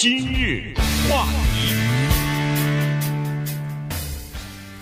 今日话题，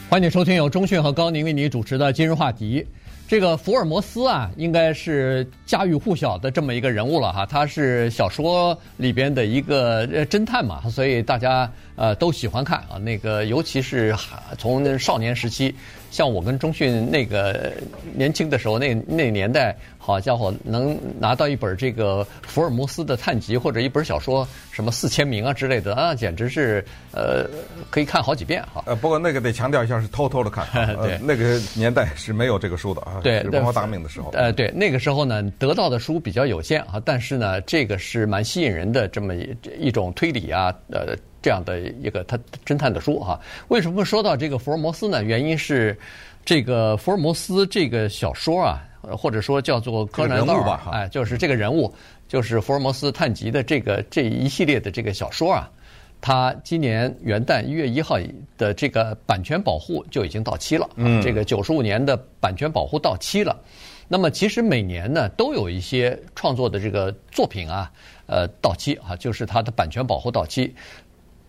欢迎收听由中讯和高宁为你主持的今日话题。这个福尔摩斯啊，应该是家喻户晓的这么一个人物了哈。他是小说里边的一个侦探嘛，所以大家呃都喜欢看啊。那个尤其是从少年时期，像我跟中迅那个年轻的时候，那那年代。好家伙，能拿到一本这个福尔摩斯的探集或者一本小说，什么四千名啊之类的啊，简直是呃可以看好几遍哈。呃，不过那个得强调一下，是偷偷的看。对、呃，那个年代是没有这个书的啊。对，文化大革命的时候。呃，对，那个时候呢，得到的书比较有限啊，但是呢，这个是蛮吸引人的这么一一种推理啊，呃，这样的一个他侦探的书哈。为什么说到这个福尔摩斯呢？原因是这个福尔摩斯这个小说啊。或者说叫做柯南道吧，哎，就是这个人物，就是福尔摩斯探集的这个这一系列的这个小说啊，他今年元旦一月一号的这个版权保护就已经到期了，嗯，这个九十五年的版权保护到期了。那么其实每年呢都有一些创作的这个作品啊，呃，到期啊，就是它的版权保护到期。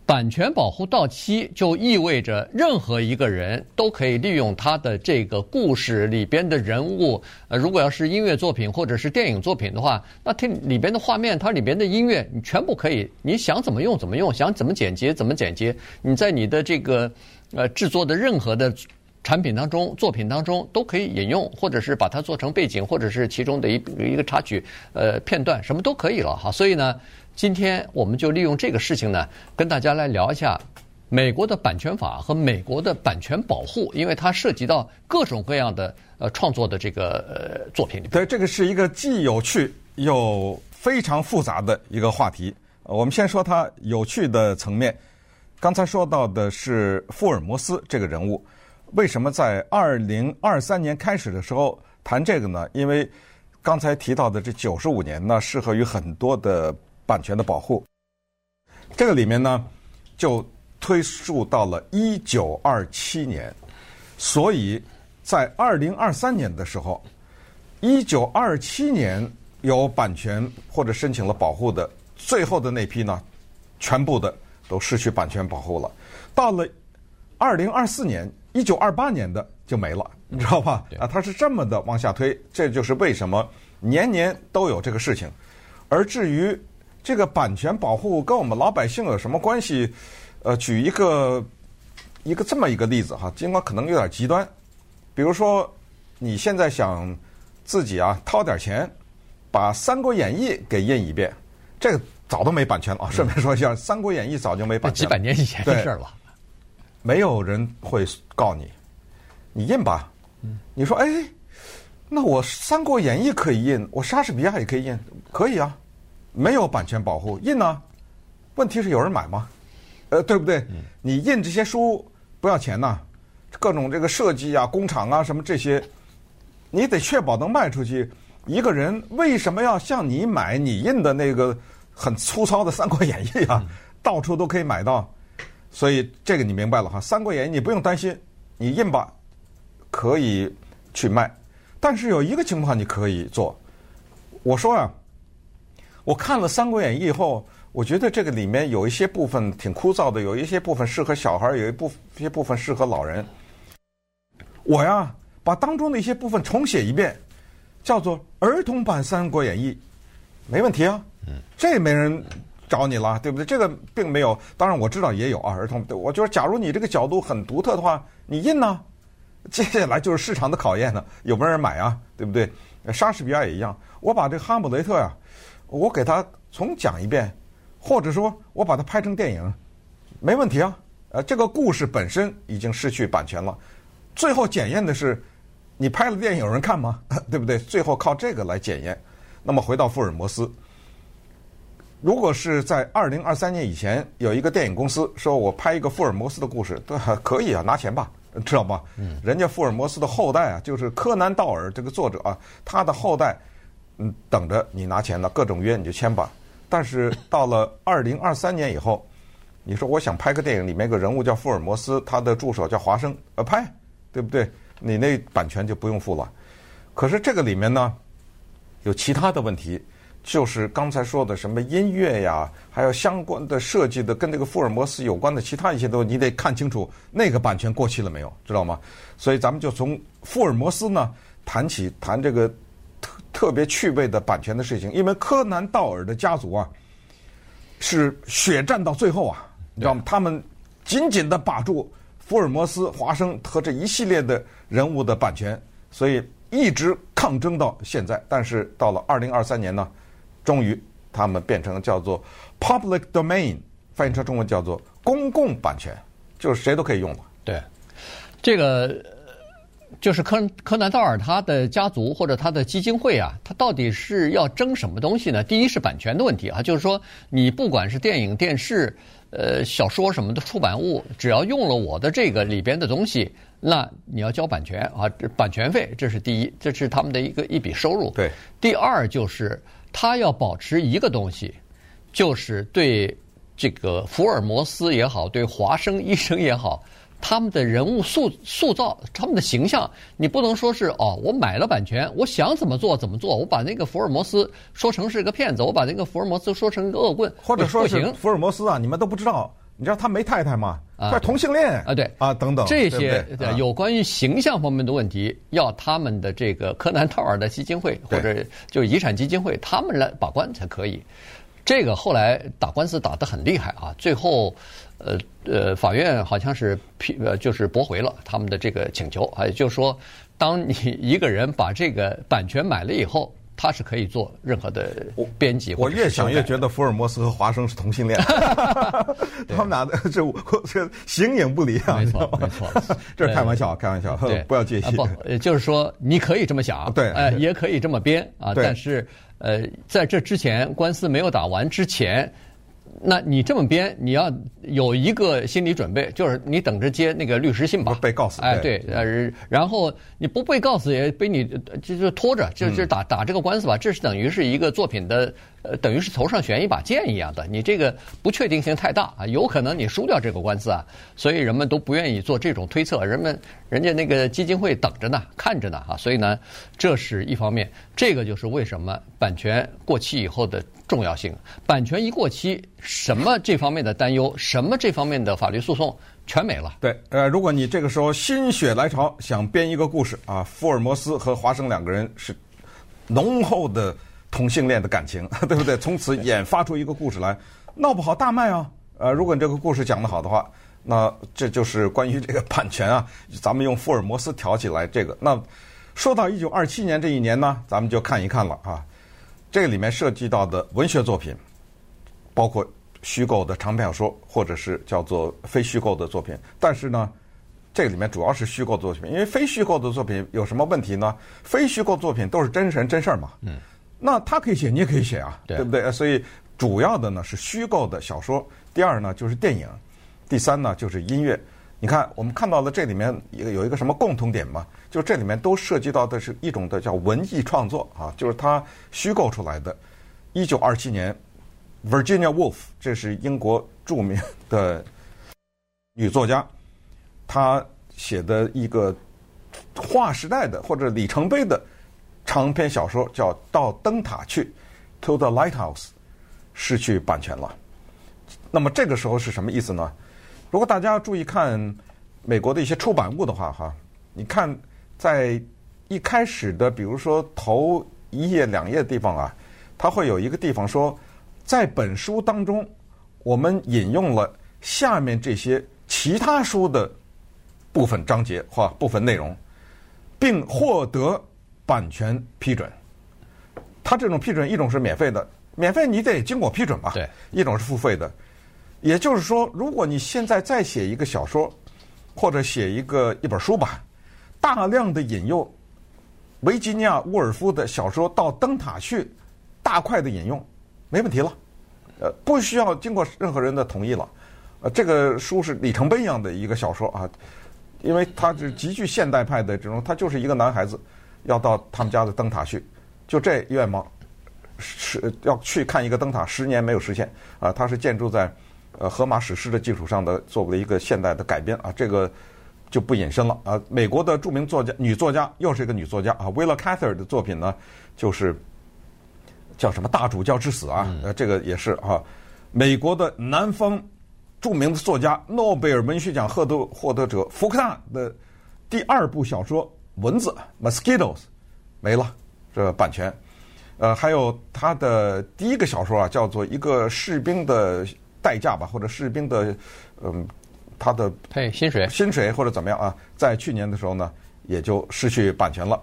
版权保护到期，就意味着任何一个人都可以利用他的这个故事里边的人物。呃，如果要是音乐作品或者是电影作品的话，那它里边的画面，它里边的音乐，你全部可以，你想怎么用怎么用，想怎么剪辑怎么剪辑。你在你的这个呃制作的任何的产品当中、作品当中都可以引用，或者是把它做成背景，或者是其中的一一个插曲呃片段，什么都可以了哈。所以呢。今天我们就利用这个事情呢，跟大家来聊一下美国的版权法和美国的版权保护，因为它涉及到各种各样的呃创作的这个呃作品。对，这个是一个既有趣又非常复杂的一个话题。我们先说它有趣的层面。刚才说到的是福尔摩斯这个人物，为什么在二零二三年开始的时候谈这个呢？因为刚才提到的这九十五年呢，适合于很多的。版权的保护，这个里面呢，就推溯到了一九二七年，所以在二零二三年的时候，一九二七年有版权或者申请了保护的最后的那批呢，全部的都失去版权保护了。到了二零二四年，一九二八年的就没了，你知道吧？啊，它是这么的往下推，这就是为什么年年都有这个事情。而至于这个版权保护跟我们老百姓有什么关系？呃，举一个一个这么一个例子哈，尽管可能有点极端，比如说你现在想自己啊掏点钱，把《三国演义》给印一遍，这个早都没版权了啊。顺便说一下，《三国演义》早就没版权了，几百年以前的事了。没有人会告你，你印吧。你说哎，那我《三国演义》可以印，我莎士比亚也可以印，可以啊。没有版权保护，印呢？问题是有人买吗？呃，对不对？你印这些书不要钱呐，各种这个设计啊、工厂啊什么这些，你得确保能卖出去。一个人为什么要向你买你印的那个很粗糙的《三国演义》啊？到处都可以买到，所以这个你明白了哈，《三国演义》你不用担心，你印吧，可以去卖。但是有一个情况你可以做，我说啊。我看了《三国演义》以后，我觉得这个里面有一些部分挺枯燥的，有一些部分适合小孩，有一部一些部分适合老人。我呀，把当中的一些部分重写一遍，叫做儿童版《三国演义》，没问题啊。嗯，这没人找你了，对不对？这个并没有。当然我知道也有啊，儿童。我就是，假如你这个角度很独特的话，你印呢？接下来就是市场的考验了，有没有人买啊？对不对？莎士比亚也一样，我把这个《哈姆雷特》呀。我给他重讲一遍，或者说我把它拍成电影，没问题啊。呃，这个故事本身已经失去版权了，最后检验的是你拍了电影 有人看吗？对不对？最后靠这个来检验。那么回到福尔摩斯，如果是在二零二三年以前有一个电影公司说我拍一个福尔摩斯的故事，对，可以啊，拿钱吧，知道吗？人家福尔摩斯的后代啊，就是柯南道尔这个作者啊，他的后代。嗯，等着你拿钱了，各种约你就签吧。但是 到了二零二三年以后，你说我想拍个电影，里面有个人物叫福尔摩斯，他的助手叫华生，呃，拍，对不对？你那版权就不用付了。可是这个里面呢，有其他的问题，就是刚才说的什么音乐呀，还有相关的设计的跟这个福尔摩斯有关的其他一些东西，你得看清楚那个版权过期了没有，知道吗？所以咱们就从福尔摩斯呢谈起，谈这个特特别趣味的版权的事情。因为柯南道尔的家族啊是血战到最后啊，你知道吗？他们紧紧的把住福尔摩斯、华生和这一系列的人物的版权，所以一直抗争到现在。但是到了二零二三年呢？终于，他们变成叫做 public domain，翻译成中文叫做公共版权，就是谁都可以用了。对，这个就是柯柯南道尔他的家族或者他的基金会啊，他到底是要争什么东西呢？第一是版权的问题啊，就是说你不管是电影、电视、呃小说什么的出版物，只要用了我的这个里边的东西，那你要交版权啊，版权费，这是第一，这是他们的一个一笔收入。对，第二就是。他要保持一个东西，就是对这个福尔摩斯也好，对华生医生也好，他们的人物塑塑造，他们的形象，你不能说是哦，我买了版权，我想怎么做怎么做，我把那个福尔摩斯说成是个骗子，我把那个福尔摩斯说成一个恶棍，或者说是福尔摩斯啊，你们都不知道。你知道他没太太吗？啊同性恋啊，对啊，等等这些有关于形象方面的问题，要他们的这个柯南道尔的基金会或者就是遗产基金会他们来把关才可以。这个后来打官司打得很厉害啊，最后呃呃法院好像是批呃就是驳回了他们的这个请求，也就是说，当你一个人把这个版权买了以后。他是可以做任何的编辑。我越想越觉得福尔摩斯和华生是同性恋 他们俩的这这形影不离啊！没错，没错，这是开玩笑，开玩笑，不要介意。不，就是说你可以这么想，对，呃，也可以这么编啊。但是，呃，在这之前，官司没有打完之前。那你这么编，你要有一个心理准备，就是你等着接那个律师信吧。被告死。哎，对，呃，然后你不被告死也被你就就拖着，就就打打这个官司吧。这是等于是一个作品的。呃，等于是头上悬一把剑一样的，你这个不确定性太大啊，有可能你输掉这个官司啊，所以人们都不愿意做这种推测。人们人家那个基金会等着呢，看着呢啊，所以呢，这是一方面。这个就是为什么版权过期以后的重要性。版权一过期，什么这方面的担忧，什么这方面的法律诉讼全没了。对，呃，如果你这个时候心血来潮想编一个故事啊，福尔摩斯和华生两个人是浓厚的。同性恋的感情，对不对？从此演发出一个故事来，闹不好大卖啊！呃，如果你这个故事讲得好的话，那这就是关于这个版权啊。咱们用福尔摩斯挑起来这个。那说到一九二七年这一年呢，咱们就看一看了啊。这个里面涉及到的文学作品，包括虚构的长篇小说，或者是叫做非虚构的作品。但是呢，这个里面主要是虚构的作品，因为非虚构的作品有什么问题呢？非虚构作品都是真人真事儿嘛。嗯。那他可以写，你也可以写啊，对，对不对？所以主要的呢是虚构的小说，第二呢就是电影，第三呢就是音乐。你看，我们看到了这里面有有一个什么共同点吗？就这里面都涉及到的是一种的叫文艺创作啊，就是他虚构出来的。一九二七年，Virginia Woolf，这是英国著名的女作家，她写的一个划时代的或者里程碑的。长篇小说叫《到灯塔去》，To the Lighthouse，失去版权了。那么这个时候是什么意思呢？如果大家注意看美国的一些出版物的话，哈，你看在一开始的，比如说头一页两页的地方啊，它会有一个地方说，在本书当中，我们引用了下面这些其他书的部分章节或部分内容，并获得。版权批准，它这种批准一种是免费的，免费你得经过批准吧？对，一种是付费的，也就是说，如果你现在再写一个小说，或者写一个一本书吧，大量的引用维吉尼亚·沃尔夫的小说到灯塔去，大块的引用，没问题了，呃，不需要经过任何人的同意了，呃，这个书是里程碑一样的一个小说啊，因为它是极具现代派的这种，他就是一个男孩子。要到他们家的灯塔去，就这愿望是要去看一个灯塔，十年没有实现啊！它是建筑在呃荷马史诗的基础上的，作为一个现代的改编啊，这个就不引申了啊。美国的著名作家女作家又是一个女作家啊，Willa Cather 的作品呢，就是叫什么大主教之死啊，呃，这个也是啊，美国的南方著名的作家诺贝尔文学奖获得获得者福克纳的第二部小说《蚊子》（Mosquitoes） 没了，这版权。呃，还有他的第一个小说啊，叫做《一个士兵的代价》吧，或者士兵的嗯，他的嘿薪水薪水或者怎么样啊，在去年的时候呢，也就失去版权了。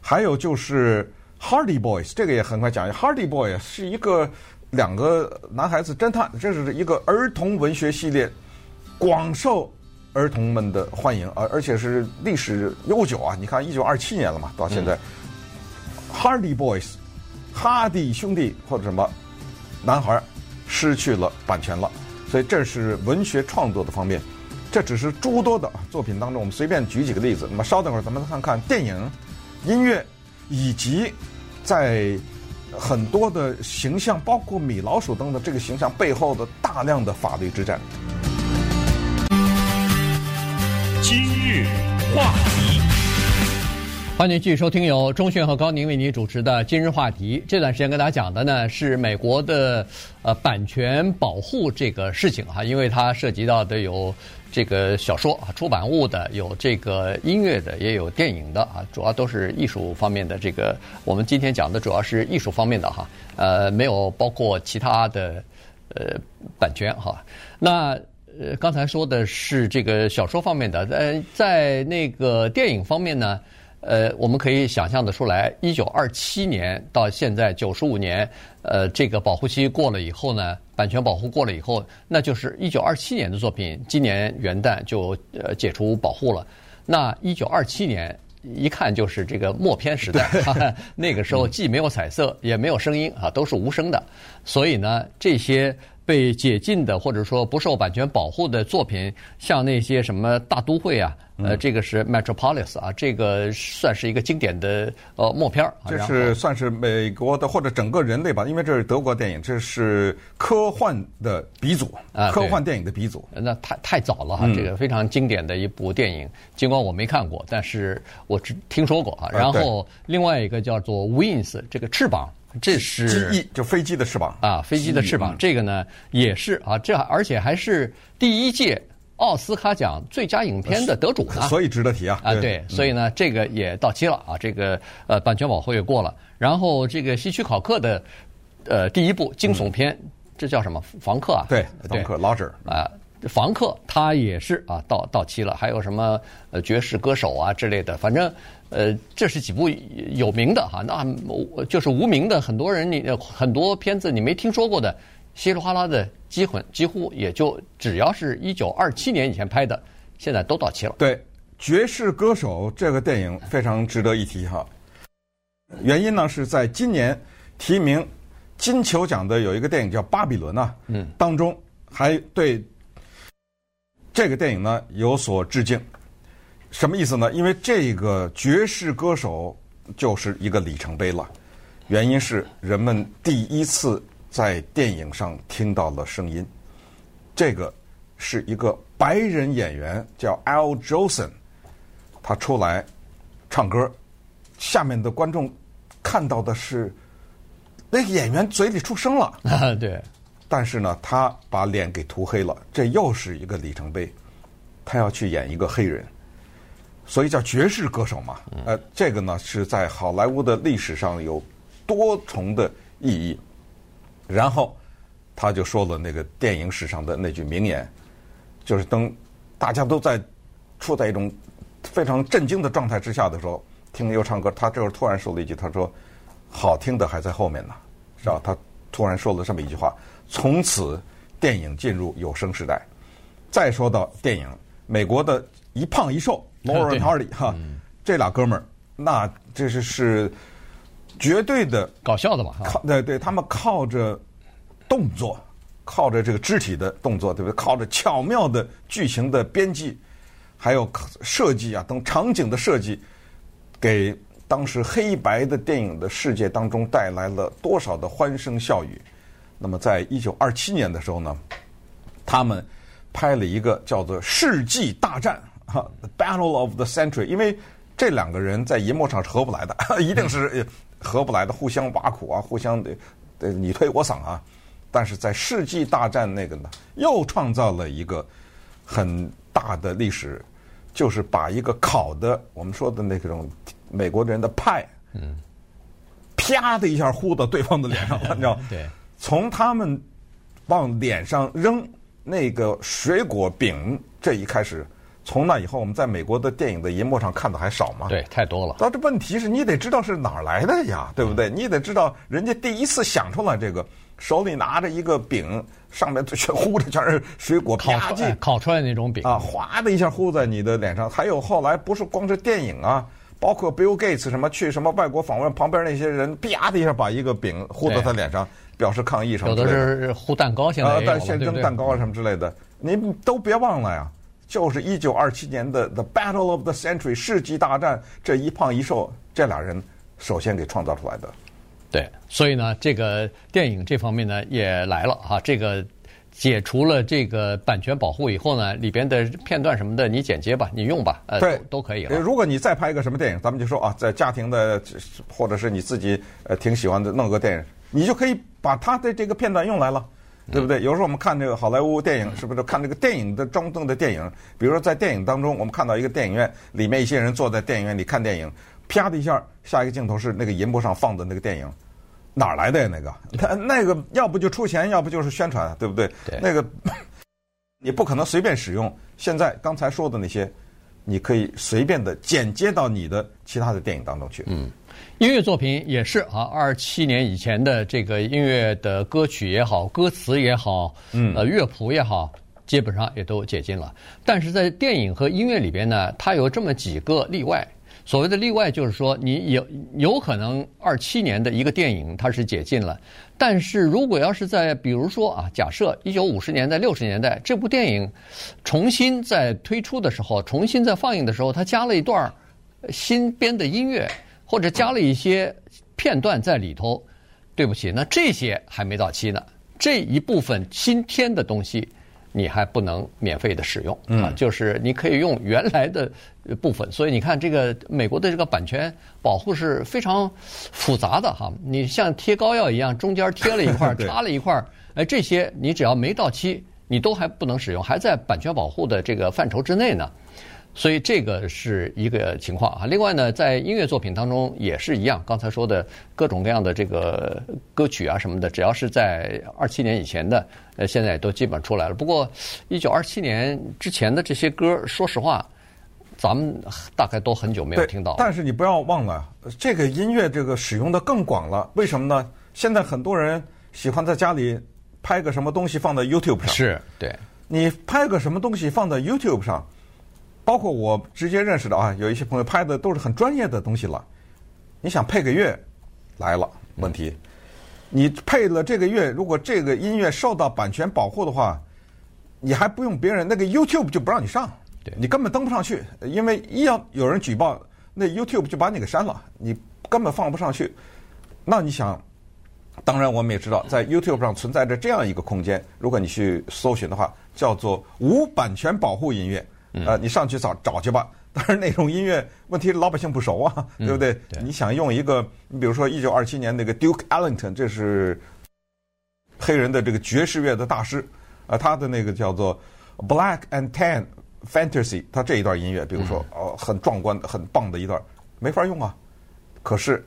还有就是。Hardy Boys 这个也很快讲一下。Hardy Boys 是一个两个男孩子侦探，这是一个儿童文学系列，广受儿童们的欢迎，而而且是历史悠久啊！你看，一九二七年了嘛，到现在。嗯、Hardy Boys，哈迪兄弟或者什么男孩失去了版权了，所以这是文学创作的方面。这只是诸多的作品当中，我们随便举几个例子。那么稍等会儿，咱们看看电影、音乐。以及在很多的形象，包括米老鼠等等这个形象背后的大量的法律之战。今日话题，欢迎继续收听由钟迅和高宁为您主持的《今日话题》。这段时间跟大家讲的呢是美国的呃版权保护这个事情哈，因为它涉及到的有。这个小说啊，出版物的有这个音乐的，也有电影的啊，主要都是艺术方面的。这个我们今天讲的主要是艺术方面的哈，呃，没有包括其他的呃版权哈。那呃刚才说的是这个小说方面的，呃在那个电影方面呢？呃，我们可以想象得出来，一九二七年到现在九十五年，呃，这个保护期过了以后呢，版权保护过了以后，那就是一九二七年的作品，今年元旦就呃解除保护了。那一九二七年一看就是这个默片时代，那个时候既没有彩色，也没有声音啊，都是无声的，所以呢，这些。被解禁的或者说不受版权保护的作品，像那些什么大都会啊，呃，这个是 Metropolis 啊，这个算是一个经典的呃默片儿。这是算是美国的或者整个人类吧，因为这是德国电影，这是科幻的鼻祖啊，科幻电影的鼻祖。那太太早了哈，这个非常经典的一部电影，尽管我没看过，但是我只听说过啊。然后另外一个叫做 Wings，这个翅膀。这是机翼，就飞机的翅膀啊，飞机的翅膀。嗯、这个呢，也是啊，这而且还是第一届奥斯卡奖最佳影片的得主呢，所以值得提啊。啊，对，所以呢，这个也到期了啊，这个呃，版权保护也过了。然后这个希区考克的呃第一部惊悚片，嗯、这叫什么？房客啊？对，房客 Lodger 啊。房客他也是啊，到到期了，还有什么呃爵士歌手啊之类的，反正呃这是几部有名的哈，那就是无名的很多人你很多片子你没听说过的，稀里哗啦的几乎几乎也就只要是一九二七年以前拍的，现在都到期了。对，爵士歌手这个电影非常值得一提哈，原因呢是在今年提名金球奖的有一个电影叫《巴比伦》呐，嗯，当中还对。这个电影呢有所致敬，什么意思呢？因为这个爵士歌手就是一个里程碑了，原因是人们第一次在电影上听到了声音，这个是一个白人演员叫 Al Jolson，他出来唱歌，下面的观众看到的是那个演员嘴里出声了啊，对。但是呢，他把脸给涂黑了，这又是一个里程碑。他要去演一个黑人，所以叫爵士歌手嘛。呃，这个呢是在好莱坞的历史上有多重的意义。然后他就说了那个电影史上的那句名言，就是当大家都在处在一种非常震惊的状态之下的时候，听又唱歌，他这会儿突然说了一句：“他说好听的还在后面呢。”是吧？他。突然说了这么一句话，从此电影进入有声时代。再说到电影，美国的一胖一瘦 and Hardy 哈，这俩哥们儿，那这是是绝对的搞笑的吧？靠，对对，他们靠着动作，靠着这个肢体的动作，对不对？靠着巧妙的剧情的编辑，还有设计啊等场景的设计，给。当时黑白的电影的世界当中带来了多少的欢声笑语？那么，在一九二七年的时候呢，他们拍了一个叫做《世纪大战》哈，《Battle of the Century》，因为这两个人在银幕上是合不来的，一定是合不来的，互相挖苦啊，互相的对，你推我搡啊。但是在世纪大战那个呢，又创造了一个很大的历史，就是把一个烤的我们说的那种美国人的派，嗯，啪的一下呼到对方的脸上了，你知道？对，从他们往脸上扔那个水果饼这一开始。从那以后，我们在美国的电影的银幕上看的还少吗？对，太多了。但这问题是你得知道是哪儿来的呀，对不对？你得知道人家第一次想出来这个，手里拿着一个饼，上面全糊着全是水果，烤出来烤出来那种饼啊，哗的一下糊在你的脸上。还有后来不是光是电影啊，包括 Bill Gates 什么去什么外国访问，旁边那些人啪的一下把一个饼糊在他脸上，表示抗议什么之类的。有的是糊蛋糕，现在现蒸蛋糕啊什么之类的，您都别忘了呀。就是一九二七年的 The Battle of the Century 世纪大战，这一胖一瘦这俩人首先给创造出来的。对，所以呢，这个电影这方面呢也来了哈。这个解除了这个版权保护以后呢，里边的片段什么的你剪接吧，你用吧，呃，对，都可以了。如果你再拍一个什么电影，咱们就说啊，在家庭的或者是你自己呃挺喜欢的弄个电影，你就可以把他的这个片段用来了。对不对？有时候我们看这个好莱坞电影，是不是看这个电影的中东的电影？比如说在电影当中，我们看到一个电影院里面一些人坐在电影院里看电影，啪的一下，下一个镜头是那个银幕上放的那个电影，哪儿来的呀？那个他那个要不就出钱，要不就是宣传，对不对？对。那个 你不可能随便使用。现在刚才说的那些，你可以随便的剪接到你的其他的电影当中去。嗯。音乐作品也是啊，二七年以前的这个音乐的歌曲也好，歌词也好，嗯，呃，乐谱也好，基本上也都解禁了。但是在电影和音乐里边呢，它有这么几个例外。所谓的例外就是说，你有有可能二七年的一个电影它是解禁了，但是如果要是在比如说啊，假设一九五十年代、六十年代这部电影重新在推出的时候，重新在放映的时候，它加了一段新编的音乐。或者加了一些片段在里头，对不起，那这些还没到期呢。这一部分新添的东西，你还不能免费的使用啊，就是你可以用原来的部分。所以你看，这个美国的这个版权保护是非常复杂的哈。你像贴膏药一样，中间贴了一块，插了一块，哎，这些你只要没到期，你都还不能使用，还在版权保护的这个范畴之内呢。所以这个是一个情况啊。另外呢，在音乐作品当中也是一样，刚才说的各种各样的这个歌曲啊什么的，只要是在二七年以前的，呃，现在都基本出来了。不过一九二七年之前的这些歌，说实话，咱们大概都很久没有听到。但是你不要忘了，这个音乐这个使用的更广了。为什么呢？现在很多人喜欢在家里拍个什么东西放在 YouTube 上。是，对。你拍个什么东西放在 YouTube 上？包括我直接认识的啊，有一些朋友拍的都是很专业的东西了。你想配个乐来了，问题，你配了这个乐，如果这个音乐受到版权保护的话，你还不用别人，那个 YouTube 就不让你上，你根本登不上去，因为一要有人举报，那 YouTube 就把你给删了，你根本放不上去。那你想，当然我们也知道，在 YouTube 上存在着这样一个空间，如果你去搜寻的话，叫做无版权保护音乐。呃，你上去找找去吧。但是那种音乐，问题老百姓不熟啊，对不对？嗯、对，你想用一个，你比如说一九二七年那个 Duke Ellington，这是黑人的这个爵士乐的大师，啊，他的那个叫做 Black and Tan Fantasy，他这一段音乐，比如说哦、呃，很壮观、很棒的一段，没法用啊。可是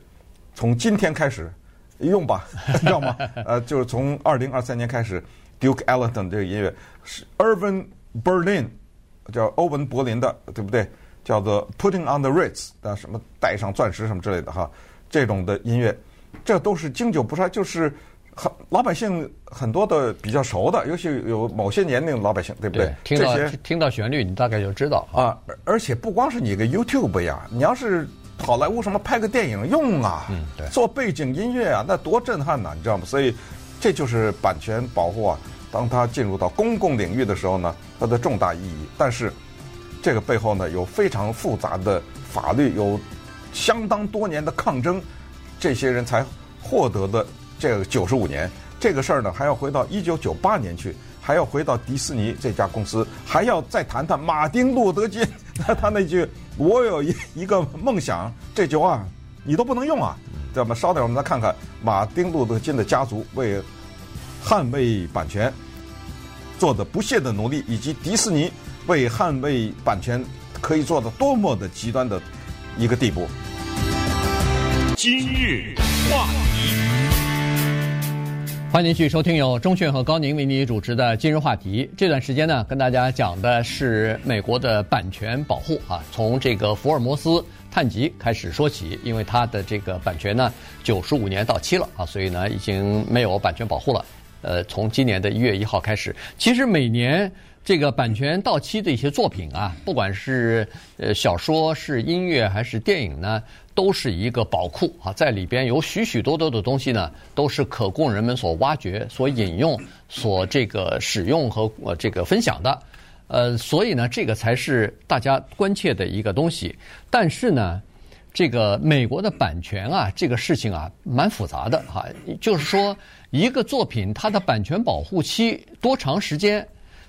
从今天开始用吧，你 知道吗？呃，就是从二零二三年开始，Duke Ellington 这个音乐是 Irving Berlin。叫欧文柏林的，对不对？叫做 Putting on the Ritz 的什么带上钻石什么之类的哈，这种的音乐，这都是经久不衰，就是很老百姓很多的比较熟的，尤其有某些年龄的老百姓，对不对？对听到听到旋律，你大概就知道啊。而且不光是你个 YouTube 呀，你要是好莱坞什么拍个电影用啊，嗯，对，做背景音乐啊，那多震撼呐，你知道吗？所以这就是版权保护啊。当它进入到公共领域的时候呢，它的重大意义。但是，这个背后呢，有非常复杂的法律，有相当多年的抗争，这些人才获得的这个九十五年。这个事儿呢，还要回到一九九八年去，还要回到迪士尼这家公司，还要再谈谈马丁路德金他那句“我有一一个梦想”这句话，你都不能用啊。那么稍等，我们再看看马丁路德金的家族为捍卫版权做的不懈的努力，以及迪士尼为捍卫版权可以做的多么的极端的一个地步。今日话题，欢迎继续收听由钟迅和高宁为你主持的《今日话题》。这段时间呢，跟大家讲的是美国的版权保护啊，从这个福尔摩斯。探集开始说起，因为它的这个版权呢，九十五年到期了啊，所以呢已经没有版权保护了。呃，从今年的一月一号开始，其实每年这个版权到期的一些作品啊，不管是呃小说、是音乐还是电影呢，都是一个宝库啊，在里边有许许多多的东西呢，都是可供人们所挖掘、所引用、所这个使用和呃这个分享的。呃，所以呢，这个才是大家关切的一个东西。但是呢，这个美国的版权啊，这个事情啊，蛮复杂的哈。就是说，一个作品它的版权保护期多长时间，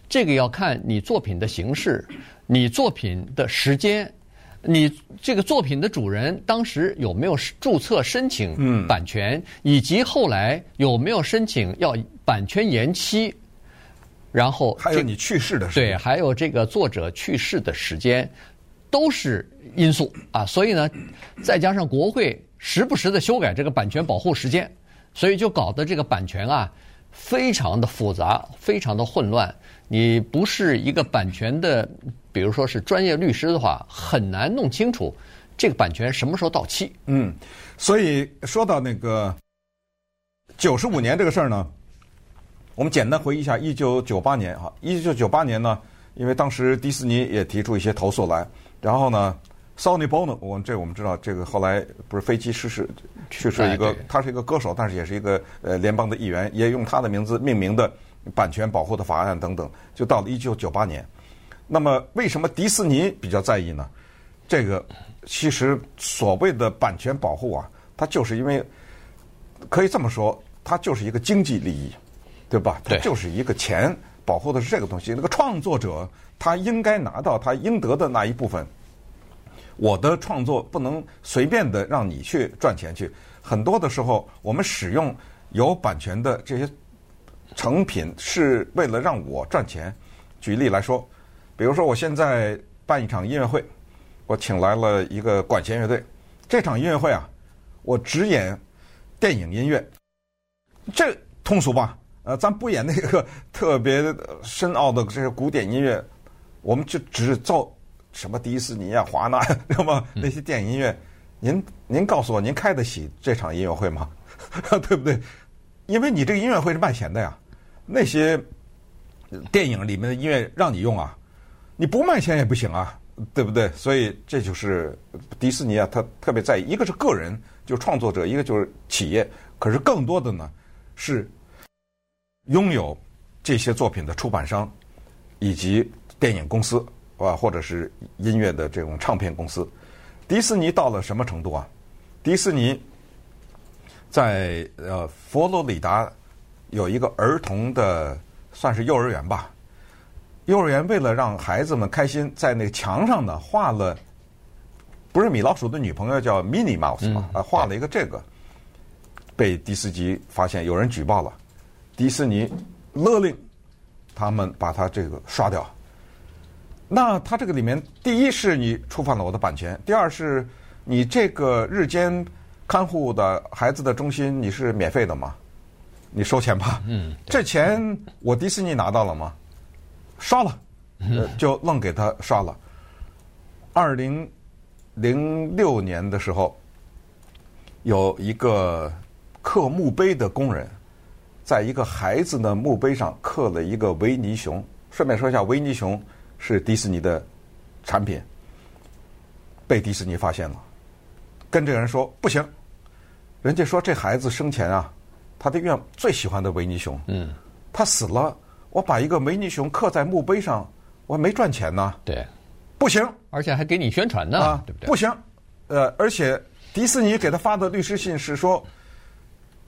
这个要看你作品的形式、你作品的时间、你这个作品的主人当时有没有注册申请版权，以及后来有没有申请要版权延期。然后还有你去世的时间，对，还有这个作者去世的时间，都是因素啊。所以呢，再加上国会时不时的修改这个版权保护时间，所以就搞得这个版权啊非常的复杂，非常的混乱。你不是一个版权的，比如说是专业律师的话，很难弄清楚这个版权什么时候到期。嗯，所以说到那个九十五年这个事儿呢。我们简单回忆一下，一九九八年哈，一九九八年呢，因为当时迪士尼也提出一些投诉来，然后呢，Sonny Bono，我们这我们知道，这个后来不是飞机失事去世一个，他是一个歌手，但是也是一个呃联邦的议员，也用他的名字命名的版权保护的法案等等，就到了一九九八年。那么为什么迪士尼比较在意呢？这个其实所谓的版权保护啊，它就是因为可以这么说，它就是一个经济利益。对吧？它就是一个钱保护的是这个东西。那个创作者他应该拿到他应得的那一部分。我的创作不能随便的让你去赚钱去。很多的时候，我们使用有版权的这些成品是为了让我赚钱。举例来说，比如说我现在办一场音乐会，我请来了一个管弦乐队。这场音乐会啊，我只演电影音乐，这通俗吧？呃，咱不演那个特别深奥的这些古典音乐，我们就只造什么迪士尼啊、华纳，知道吗？那些电影音乐，您您告诉我，您开得起这场音乐会吗？对不对？因为你这个音乐会是卖钱的呀，那些电影里面的音乐让你用啊，你不卖钱也不行啊，对不对？所以这就是迪士尼啊，他特别在意，一个是个人，就是创作者；一个就是企业。可是更多的呢，是。拥有这些作品的出版商，以及电影公司啊，或者是音乐的这种唱片公司，迪士尼到了什么程度啊？迪士尼在呃佛罗里达有一个儿童的算是幼儿园吧，幼儿园为了让孩子们开心，在那个墙上呢画了，不是米老鼠的女朋友叫 Minnie Mouse 嘛，啊画了一个这个，被迪士尼发现，有人举报了。迪士尼勒令他们把他这个刷掉。那它这个里面，第一是你触犯了我的版权，第二是你这个日间看护的孩子的中心你是免费的吗？你收钱吧。嗯，这钱我迪士尼拿到了吗？刷了，就愣给他刷了。二零零六年的时候，有一个刻墓碑的工人。在一个孩子的墓碑上刻了一个维尼熊。顺便说一下，维尼熊是迪士尼的产品，被迪士尼发现了，跟这个人说不行。人家说这孩子生前啊，他的愿最喜欢的维尼熊。嗯，他死了，我把一个维尼熊刻在墓碑上，我还没赚钱呢。对，不行，而且还给你宣传呢，啊、对不对？不行，呃，而且迪士尼给他发的律师信是说，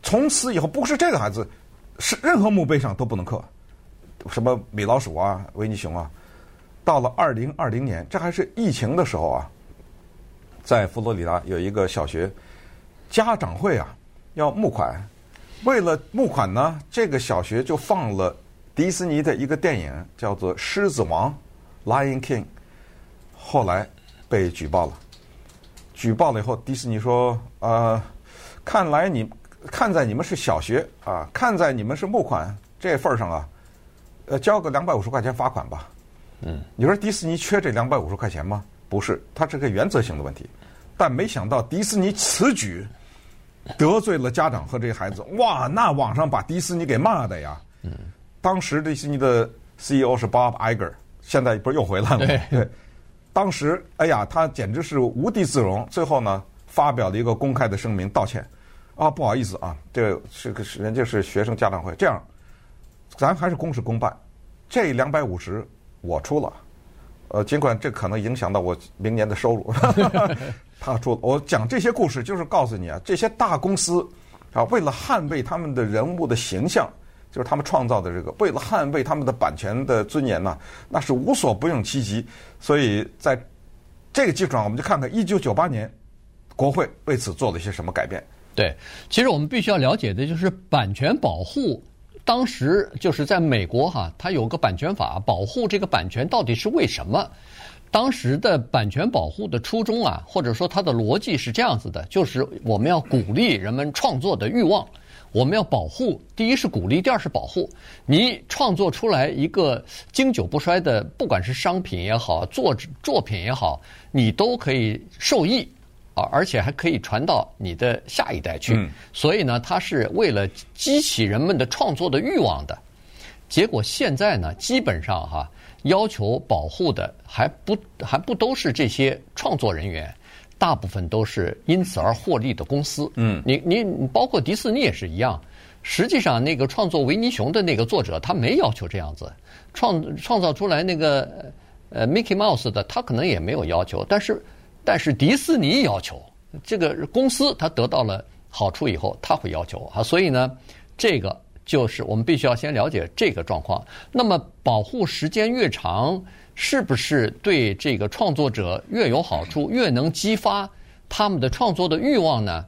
从此以后不是这个孩子。是任何墓碑上都不能刻，什么米老鼠啊、维尼熊啊。到了二零二零年，这还是疫情的时候啊，在佛罗里达有一个小学，家长会啊要募款，为了募款呢，这个小学就放了迪士尼的一个电影，叫做《狮子王》（Lion King），后来被举报了。举报了以后，迪士尼说：“呃，看来你看在你们是小学啊，看在你们是募款这份儿上啊，呃，交个两百五十块钱罚款吧。”嗯，你说迪士尼缺这两百五十块钱吗？不是，它是个原则性的问题。但没想到迪士尼此举得罪了家长和这些孩子，哇！那网上把迪士尼给骂的呀。嗯，当时迪士尼的 CEO 是 Bob Iger，现在不是又回来了吗？对。对当时，哎呀，他简直是无地自容。最后呢，发表了一个公开的声明道歉。啊，不好意思啊，这是个人家是学生家长会，这样，咱还是公事公办。这两百五十我出了，呃，尽管这可能影响到我明年的收入，他出了。我讲这些故事就是告诉你啊，这些大公司啊，为了捍卫他们的人物的形象。就是他们创造的这个，为了捍卫他们的版权的尊严呢，那是无所不用其极。所以在这个基础上，我们就看看一九九八年国会为此做了一些什么改变。对，其实我们必须要了解的就是版权保护，当时就是在美国哈，它有个版权法，保护这个版权到底是为什么？当时的版权保护的初衷啊，或者说它的逻辑是这样子的，就是我们要鼓励人们创作的欲望。我们要保护，第一是鼓励，第二是保护。你创作出来一个经久不衰的，不管是商品也好，作作品也好，你都可以受益啊，而且还可以传到你的下一代去。所以呢，它是为了激起人们的创作的欲望的。结果现在呢，基本上哈，要求保护的还不还不都是这些创作人员。大部分都是因此而获利的公司。嗯，你你包括迪士尼也是一样。实际上，那个创作维尼熊的那个作者，他没要求这样子创创造出来那个呃 Mickey Mouse 的，他可能也没有要求。但是，但是迪士尼要求这个公司，他得到了好处以后，他会要求啊。所以呢，这个就是我们必须要先了解这个状况。那么，保护时间越长。是不是对这个创作者越有好处，越能激发他们的创作的欲望呢？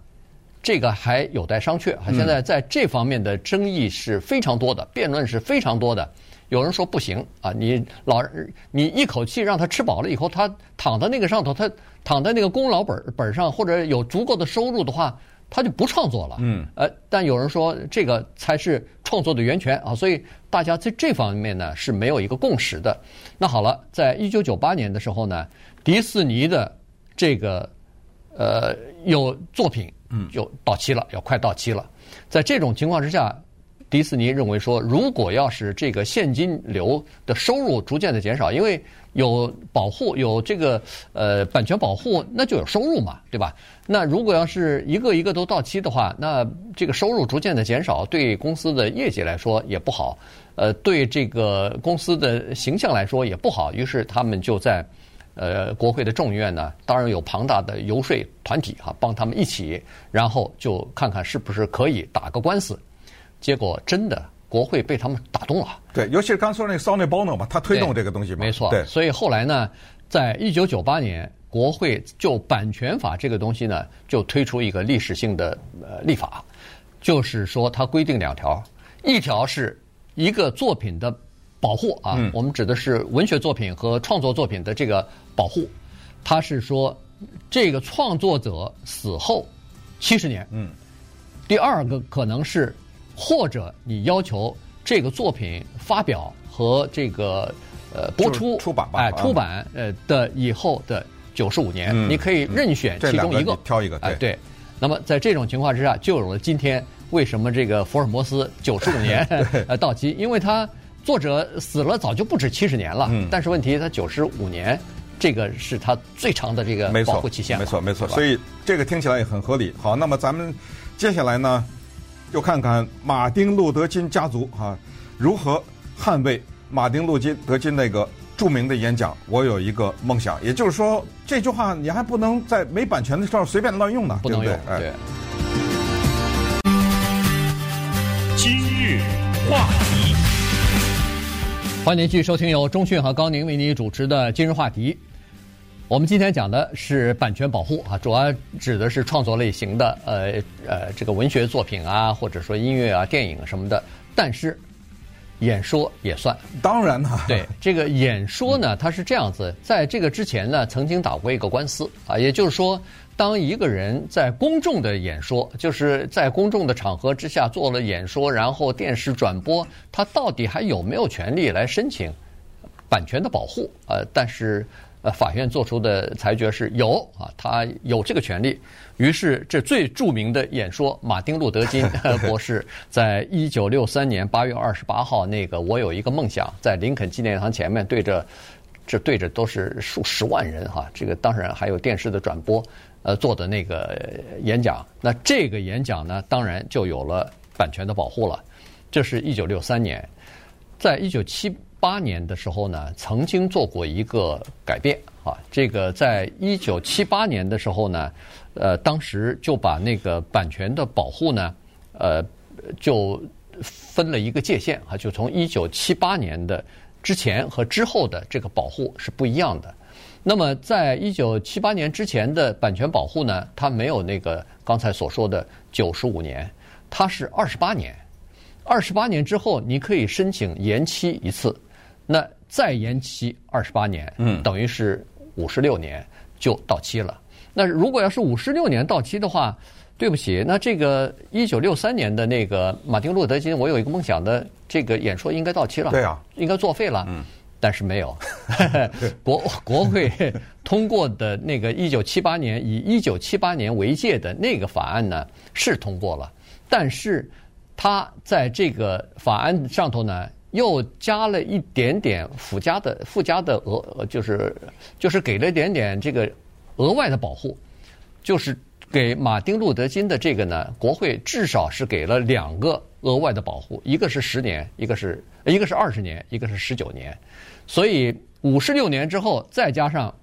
这个还有待商榷。现在在这方面的争议是非常多的，辩论是非常多的。有人说不行啊，你老你一口气让他吃饱了以后，他躺在那个上头，他躺在那个功劳本本上，或者有足够的收入的话。他就不创作了，嗯，呃，但有人说这个才是创作的源泉啊，所以大家在这方面呢是没有一个共识的。那好了，在一九九八年的时候呢，迪士尼的这个呃有作品，嗯，就到期了，要快到期了。在这种情况之下。迪士尼认为说，如果要是这个现金流的收入逐渐的减少，因为有保护，有这个呃版权保护，那就有收入嘛，对吧？那如果要是一个一个都到期的话，那这个收入逐渐的减少，对公司的业绩来说也不好，呃，对这个公司的形象来说也不好。于是他们就在呃国会的众议院呢，当然有庞大的游说团体哈，帮他们一起，然后就看看是不是可以打个官司。结果真的，国会被他们打动了。对，尤其是刚说那个 Sonny Bono 嘛，他推动这个东西嘛。没错。对。所以后来呢，在一九九八年，国会就版权法这个东西呢，就推出一个历史性的呃立法，就是说它规定两条，一条是一个作品的保护啊，嗯、我们指的是文学作品和创作作品的这个保护，它是说这个创作者死后七十年。嗯。第二个可能是。或者你要求这个作品发表和这个呃播出出版吧，哎，出版呃的以后的九十五年，嗯、你可以任选其中一个，挑一个，对。那么在这种情况之下，就有了今天为什么这个福尔摩斯九十五年 呃到期，因为他作者死了早就不止七十年了，嗯、但是问题他九十五年，这个是他最长的这个保护期限没错，没错，没错。所以这个听起来也很合理。好，那么咱们接下来呢？就看看马丁路德金家族哈、啊、如何捍卫马丁路金德金那个著名的演讲。我有一个梦想，也就是说，这句话你还不能在没版权的时候随便乱用呢，不能用。对，对，对。今日话题，欢迎您继续收听由钟讯和高宁为您主持的《今日话题》。我们今天讲的是版权保护啊，主要指的是创作类型的呃呃这个文学作品啊，或者说音乐啊、电影什么的。但是演说也算，当然了。对这个演说呢，它是这样子，在这个之前呢，曾经打过一个官司啊，也就是说，当一个人在公众的演说，就是在公众的场合之下做了演说，然后电视转播，他到底还有没有权利来申请版权的保护？呃，但是。呃，法院做出的裁决是有啊，他有这个权利。于是，这最著名的演说，马丁·路德·金 博士在一九六三年八月二十八号那个“我有一个梦想”在林肯纪念堂前面对着，这对着都是数十万人哈，这个当然还有电视的转播，呃，做的那个演讲。那这个演讲呢，当然就有了版权的保护了。这是一九六三年，在一九七。八年的时候呢，曾经做过一个改变啊。这个在一九七八年的时候呢，呃，当时就把那个版权的保护呢，呃，就分了一个界限啊，就从一九七八年的之前和之后的这个保护是不一样的。那么，在一九七八年之前的版权保护呢，它没有那个刚才所说的九十五年，它是二十八年。二十八年之后，你可以申请延期一次。那再延期二十八年，嗯，等于是五十六年就到期了。那如果要是五十六年到期的话，对不起，那这个一九六三年的那个马丁路德金，我有一个梦想的这个演说应该到期了，对啊，应该作废了，嗯，但是没有，国国会通过的那个一九七八年以一九七八年为界的那个法案呢是通过了，但是他在这个法案上头呢。又加了一点点附加的附加的额，就是就是给了一点点这个额外的保护，就是给马丁路德金的这个呢，国会至少是给了两个额外的保护，一个是十年，一个是一个是二十年，一个是十九年，所以五十六年之后再加上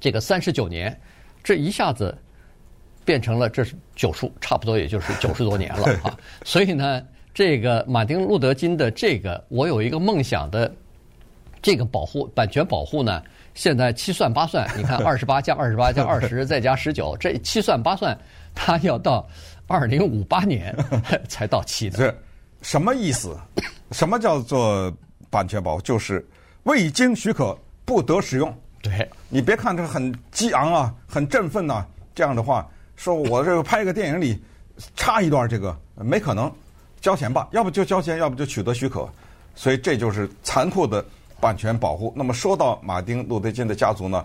这个三十九年，这一下子变成了这是九十，差不多也就是九十多年了啊，所以呢。这个马丁·路德·金的这个“我有一个梦想”的这个保护版权保护呢，现在七算八算，你看二十八加二十八加二十再加十九，这七算八算，它要到二零五八年 才到期的。这什么意思？什么叫做版权保护？就是未经许可不得使用。对，你别看这很激昂啊，很振奋呐，这样的话，说我这个拍个电影里插一段这个，没可能。交钱吧，要不就交钱，要不就取得许可，所以这就是残酷的版权保护。那么说到马丁·路德·金的家族呢，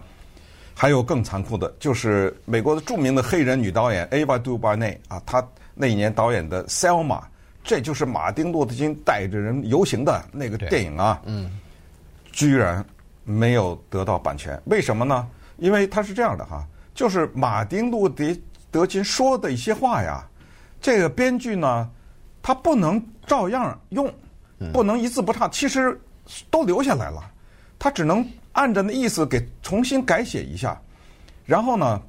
还有更残酷的，就是美国的著名的黑人女导演 Ava DuVernay 啊，她那一年导演的《Selma》，这就是马丁·路德·金带着人游行的那个电影啊，嗯，居然没有得到版权，为什么呢？因为他是这样的哈，就是马丁·路德·金说的一些话呀，这个编剧呢。他不能照样用，不能一字不差。其实都留下来了，他只能按着那意思给重新改写一下。然后呢，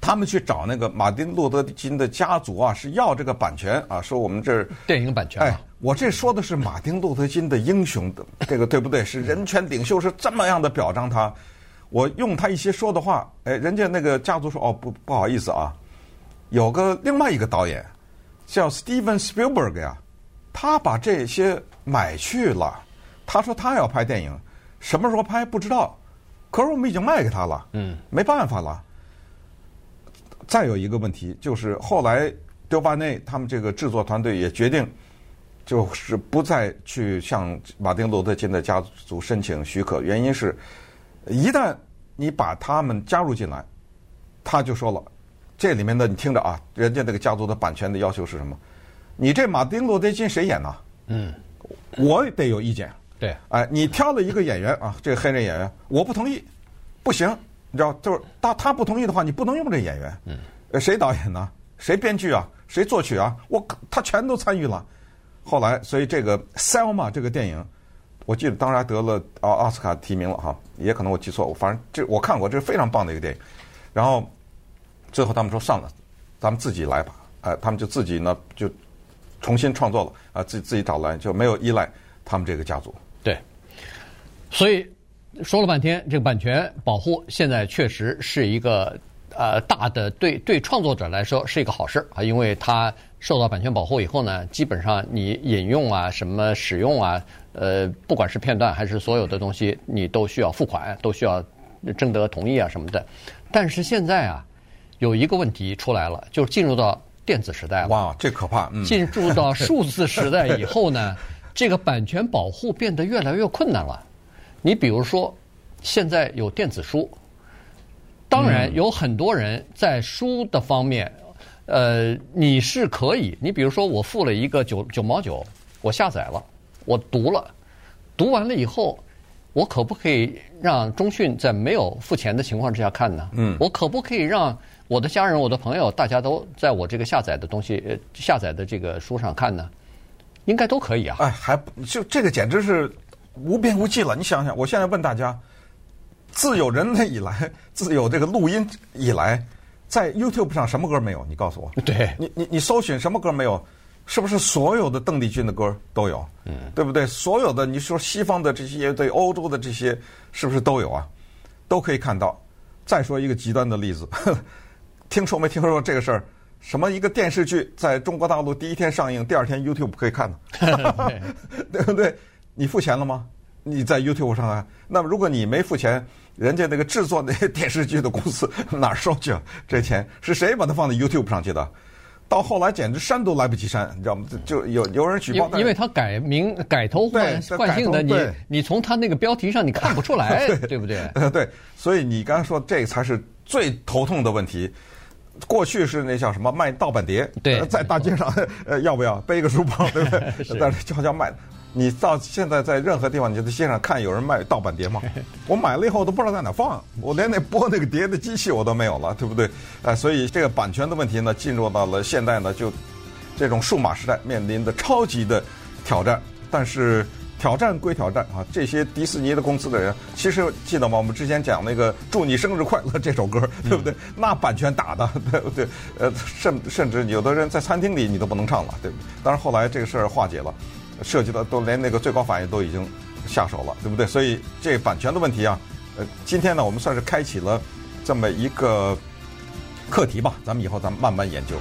他们去找那个马丁·路德·金的家族啊，是要这个版权啊，说我们这电影版权。哎，我这说的是马丁·路德·金的英雄的这个对不对？是人权领袖，是这么样的表彰他。我用他一些说的话，哎，人家那个家族说哦，不不好意思啊，有个另外一个导演。叫 Steven Spielberg 呀，他把这些买去了。他说他要拍电影，什么时候拍不知道。可是我们已经卖给他了，嗯，没办法了。再有一个问题就是，后来丢巴内他们这个制作团队也决定，就是不再去向马丁·路德·金的家族申请许可。原因是，一旦你把他们加入进来，他就说了。这里面的你听着啊，人家那个家族的版权的要求是什么？你这马丁·路德·金谁演呢？嗯，我得有意见。对，哎，你挑了一个演员啊，这个黑人演员，我不同意，不行，你知道，就是他他不同意的话，你不能用这演员。嗯，谁导演呢？谁编剧啊？谁作曲啊？我他全都参与了。后来，所以这个《Selma》这个电影，我记得当然得了奥奥斯卡提名了哈，也可能我记错，反正这我看过，这是非常棒的一个电影。然后。最后他们说算了，咱们自己来吧。哎，他们就自己呢就重新创作了啊，自己自己找来就没有依赖他们这个家族。对，所以说了半天，这个版权保护现在确实是一个呃大的对对创作者来说是一个好事啊，因为它受到版权保护以后呢，基本上你引用啊、什么使用啊，呃，不管是片段还是所有的东西，你都需要付款，都需要征得同意啊什么的。但是现在啊，有一个问题出来了，就是进入到电子时代了。哇，这可怕！嗯、进入到数字时代以后呢，这个版权保护变得越来越困难了。你比如说，现在有电子书，当然有很多人在书的方面，呃，你是可以，你比如说我付了一个九九毛九，我下载了，我读了，读完了以后，我可不可以让中讯在没有付钱的情况之下看呢？嗯，我可不可以让我的家人、我的朋友，大家都在我这个下载的东西、呃、下载的这个书上看呢？应该都可以啊。哎，还就这个简直是。无边无际了，你想想，我现在问大家，自有人类以来，自有这个录音以来，在 YouTube 上什么歌没有？你告诉我。对。你你你搜寻什么歌没有？是不是所有的邓丽君的歌都有？嗯。对不对？所有的你说西方的这些对欧洲的这些，是不是都有啊？都可以看到。再说一个极端的例子，听说没听说过这个事儿？什么一个电视剧在中国大陆第一天上映，第二天 YouTube 可以看呢？对不对？你付钱了吗？你在 YouTube 上啊？那么如果你没付钱，人家那个制作那些电视剧的公司 哪儿收去啊？这钱是谁把它放在 YouTube 上去的？到后来简直删都来不及删，你知道吗？就有有人举报，因为他改名改头换换姓的，你你从他那个标题上你看不出来，对，对不对？对，所以你刚才说这才是最头痛的问题。过去是那叫什么卖盗版碟，对，在大街上呃要不要背个书包，对不对？但是悄悄卖。你到现在在任何地方，你就在街上看有人卖盗版碟吗？我买了以后都不知道在哪放，我连那播那个碟的机器我都没有了，对不对？呃，所以这个版权的问题呢，进入到了现代呢，就这种数码时代面临的超级的挑战。但是挑战归挑战啊，这些迪士尼的公司的人，其实记得吗？我们之前讲那个“祝你生日快乐”这首歌，对不对？嗯、那版权打的，对不对？呃，甚甚至有的人在餐厅里你都不能唱了，对不对？当然后来这个事儿化解了。涉及到都连那个最高法院都已经下手了，对不对？所以这版权的问题啊，呃，今天呢，我们算是开启了这么一个课题吧，咱们以后咱们慢慢研究。